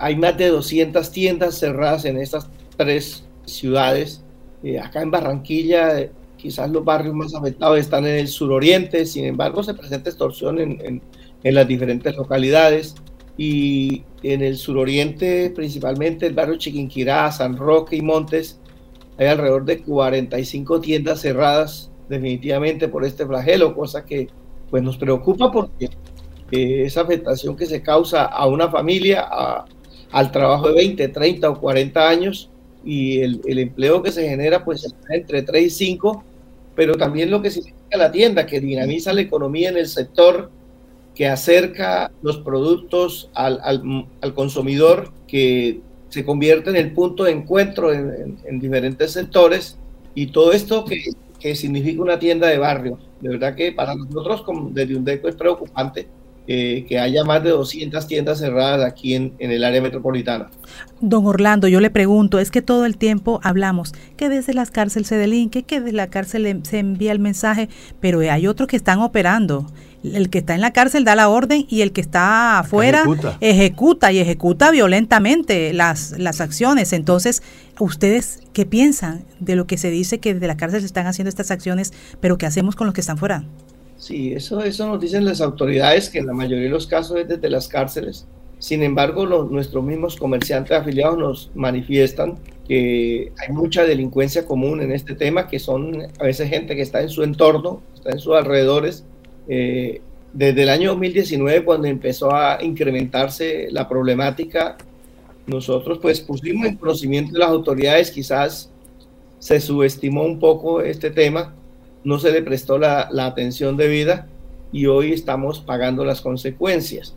hay más de 200 tiendas cerradas en estas tres ciudades. Eh, acá en Barranquilla, quizás los barrios más afectados están en el suroriente, sin embargo se presenta extorsión en, en, las diferentes localidades y en el suroriente, principalmente el barrio Chiquinquirá, San Roque y Montes, hay alrededor de 45 tiendas cerradas definitivamente por este flagelo, cosa que pues nos preocupa porque eh, esa afectación que se causa a una familia, al trabajo de 20, 30 o 40 años y el, empleo que se genera pues entre 3 y 5 pero también lo que significa la tienda, que dinamiza la economía en el sector, que acerca los productos al, al, consumidor, que se convierte en el punto de encuentro en, diferentes sectores y todo esto que, que, significa una tienda de barrio. De verdad que para nosotros desde UNDECO es preocupante eh, que haya más de 200 tiendas cerradas aquí en, en, el área metropolitana. Don Orlando, yo le pregunto, es que todo el tiempo hablamos que desde las cárceles se delinque, que desde la cárcel se envía el mensaje, pero hay otros que están operando. El que está en la cárcel da la orden y el que está afuera ejecuta. y ejecuta violentamente las, las acciones. Entonces, ¿ustedes qué piensan de lo que se dice que desde la cárcel se están haciendo estas acciones, pero qué hacemos con los que están fuera? Sí, eso, eso nos dicen las autoridades, que en la mayoría de los casos es desde las cárceles. Sin embargo, nuestros mismos comerciantes afiliados nos manifiestan que hay mucha delincuencia común en este tema, que son a veces gente que está en su entorno, está en sus alrededores. Eh, desde el año 2019, cuando empezó a incrementarse la problemática, nosotros pues pusimos en conocimiento de las autoridades, quizás se subestimó un poco este tema, no se le prestó la, atención debida y hoy estamos pagando las consecuencias.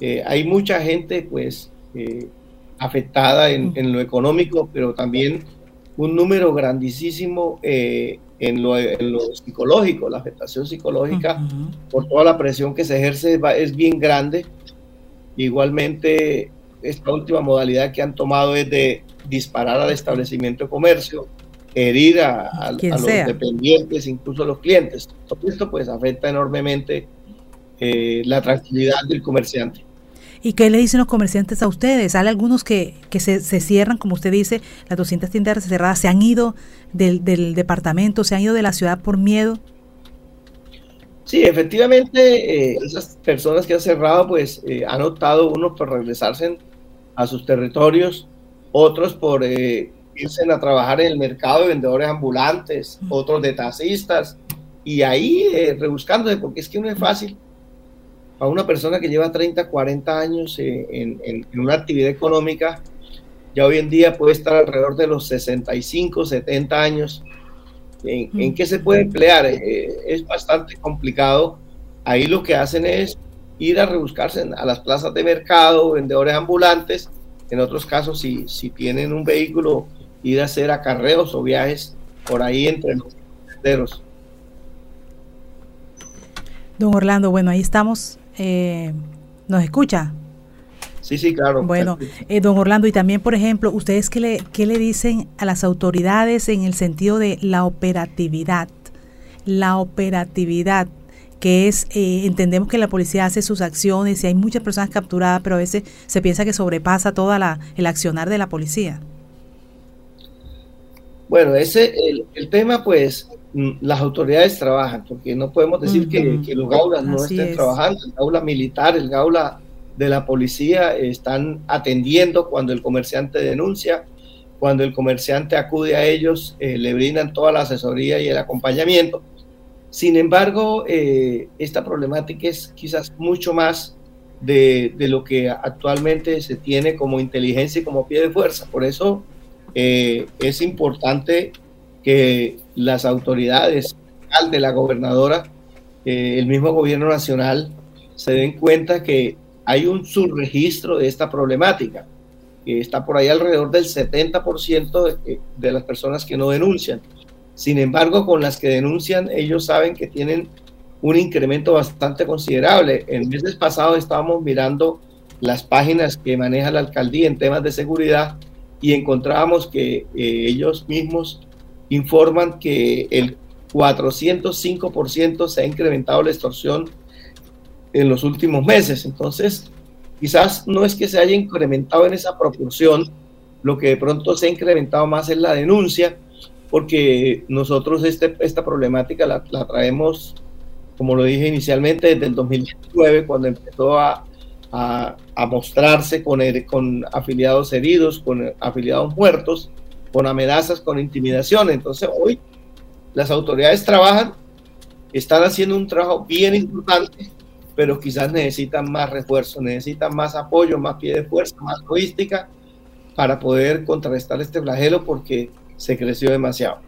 Eh, hay mucha gente pues eh, afectada en, lo económico, pero también un número grandísimo eh, en, lo, psicológico, la afectación psicológica por toda la presión que se ejerce es bien grande. Igualmente, esta última modalidad que han tomado es de disparar al establecimiento de comercio, herir a, los dependientes, incluso a los clientes. Todo esto pues afecta enormemente eh, la tranquilidad del comerciante. ¿Y qué le dicen los comerciantes a ustedes? Hay algunos que, que se, se, cierran, como usted dice, las 200 tiendas cerradas, se han ido del, del, departamento, se han ido de la ciudad por miedo. Sí, efectivamente, eh, esas personas que han cerrado, pues eh, han optado unos por regresarse a sus territorios, otros por irse a trabajar en el mercado de vendedores ambulantes, otros de taxistas, y ahí eh, rebuscándose, porque es que no es fácil para una persona que lleva 30, 40 años eh, en, una actividad económica, ya hoy en día puede estar alrededor de los 65, 70 años. ¿En, qué se puede emplear? Eh, es bastante complicado. Ahí lo que hacen es ir a rebuscarse a las plazas de mercado, vendedores ambulantes. En otros casos, si, si tienen un vehículo ir a hacer acarreos o viajes por ahí entre los senderos. Don Orlando, bueno, ahí estamos. Eh, ¿Nos escucha? Sí, sí, claro. Bueno, eh, don Orlando, y también, por ejemplo, ¿ustedes qué le, qué le dicen a las autoridades en el sentido de la operatividad? La operatividad, que es, eh, entendemos que la policía hace sus acciones y hay muchas personas capturadas, pero a veces se piensa que sobrepasa toda la, el accionar de la policía. Bueno, ese, el, tema, pues, mm, las autoridades trabajan, porque no podemos decir que, los gaulas no estén trabajando, el gaula militar, el gaula de la policía están atendiendo cuando el comerciante denuncia, cuando el comerciante acude a ellos, eh, le brindan toda la asesoría y el acompañamiento. Sin embargo, eh, esta problemática es quizás mucho más de, de, lo que actualmente se tiene como inteligencia y como pie de fuerza. Por eso eh, es importante que las autoridades, de la gobernadora, eh, el mismo gobierno nacional, se den cuenta que hay un subregistro de esta problemática, que está por ahí alrededor del 70% de, de las personas que no denuncian. Sin embargo, con las que denuncian, ellos saben que tienen un incremento bastante considerable. En meses pasados estábamos mirando las páginas que maneja la alcaldía en temas de seguridad y encontramos que eh, ellos mismos informan que el 405% se ha incrementado la extorsión en los últimos meses. Entonces, quizás no es que se haya incrementado en esa proporción, lo que de pronto se ha incrementado más es la denuncia, porque nosotros este, esta problemática la, traemos, como lo dije inicialmente, desde el 2019, cuando empezó a, a, mostrarse con, con afiliados heridos, con afiliados muertos, con amenazas, con intimidación. Entonces hoy las autoridades trabajan, están haciendo un trabajo bien importante, pero quizás necesitan más refuerzo, necesitan más apoyo, más pie de fuerza, más logística para poder contrarrestar este flagelo porque se creció demasiado.